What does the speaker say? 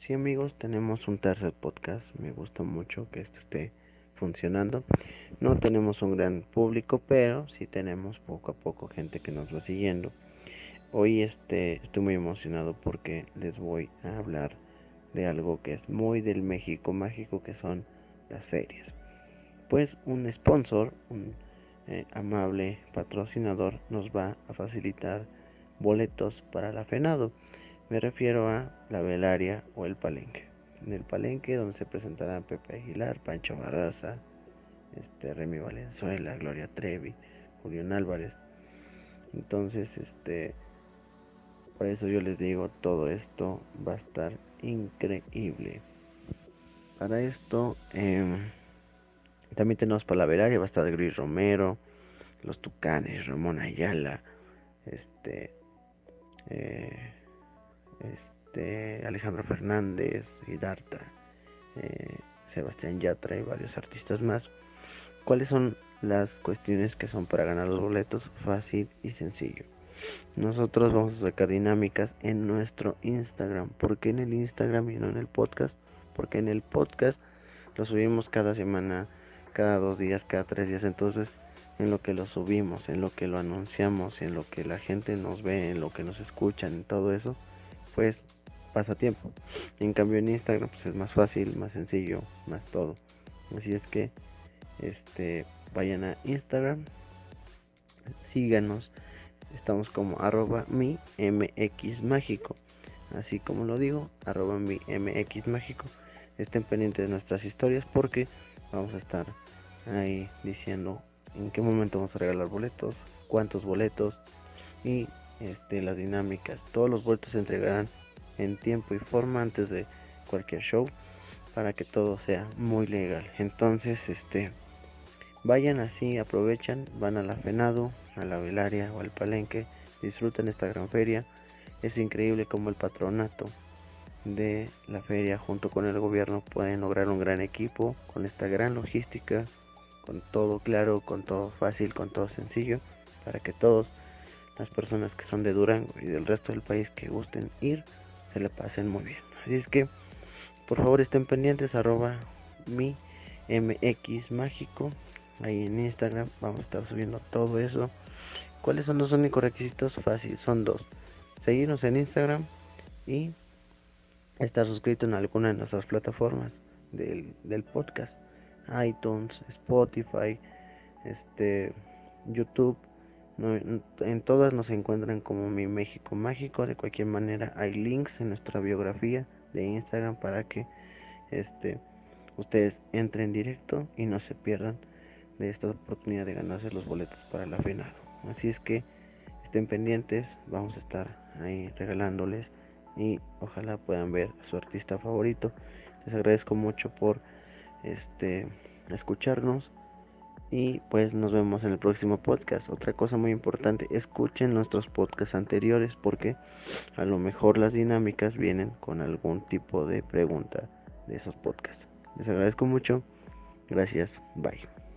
Sí amigos, tenemos un tercer podcast. Me gusta mucho que esto esté funcionando. No tenemos un gran público, pero sí tenemos poco a poco gente que nos va siguiendo. Hoy este, estoy muy emocionado porque les voy a hablar de algo que es muy del México mágico, que son las ferias. Pues un sponsor, un eh, amable patrocinador, nos va a facilitar boletos para la FENADO. Me refiero a la velaria o el palenque. En el palenque donde se presentarán Pepe Aguilar, Pancho Barraza, este, Remy Valenzuela, Gloria Trevi, Julián Álvarez. Entonces, este, por eso yo les digo, todo esto va a estar increíble. Para esto, em, también tenemos para la velaria, va a estar Gris Romero, los Tucanes, Ramón Ayala, este, este, Alejandro Fernández, Hidarta, eh, Sebastián Yatra y varios artistas más. ¿Cuáles son las cuestiones que son para ganar los boletos? Fácil y sencillo. Nosotros vamos a sacar dinámicas en nuestro Instagram. ¿Por qué en el Instagram y no en el podcast? Porque en el podcast lo subimos cada semana, cada dos días, cada tres días. Entonces, en lo que lo subimos, en lo que lo anunciamos, en lo que la gente nos ve, en lo que nos escuchan, en todo eso, pues pasatiempo. En cambio en Instagram pues es más fácil, más sencillo, más todo. Así es que este vayan a Instagram, síganos. Estamos como arroba mi mx mágico. Así como lo digo, arroba mi mx mágico. Estén pendientes de nuestras historias porque vamos a estar ahí diciendo en qué momento vamos a regalar boletos, cuántos boletos y este, las dinámicas. Todos los boletos se entregarán en tiempo y forma antes de cualquier show para que todo sea muy legal. Entonces, este, vayan así, aprovechan, van a la Fenado, a la Velaria o al Palenque, disfruten esta gran feria. Es increíble como el patronato de la feria junto con el gobierno pueden lograr un gran equipo con esta gran logística, con todo claro, con todo fácil, con todo sencillo, para que todos las personas que son de Durango y del resto del país que gusten ir se le pasen muy bien. Así es que por favor estén pendientes arroba mi mx mágico ahí en Instagram vamos a estar subiendo todo eso. ¿Cuáles son los únicos requisitos? Fácil, son dos. Seguirnos en Instagram y estar suscrito en alguna de nuestras plataformas del, del podcast. iTunes, Spotify, este, YouTube en todas nos encuentran como mi México Mágico. De cualquier manera hay links en nuestra biografía de Instagram para que este, ustedes entren directo y no se pierdan de esta oportunidad de ganarse los boletos para la final. Así es que estén pendientes, vamos a estar ahí regalándoles y ojalá puedan ver a su artista favorito. Les agradezco mucho por este escucharnos y pues nos vemos en el próximo podcast. Otra cosa muy importante, escuchen nuestros podcasts anteriores porque a lo mejor las dinámicas vienen con algún tipo de pregunta de esos podcasts. Les agradezco mucho. Gracias. Bye.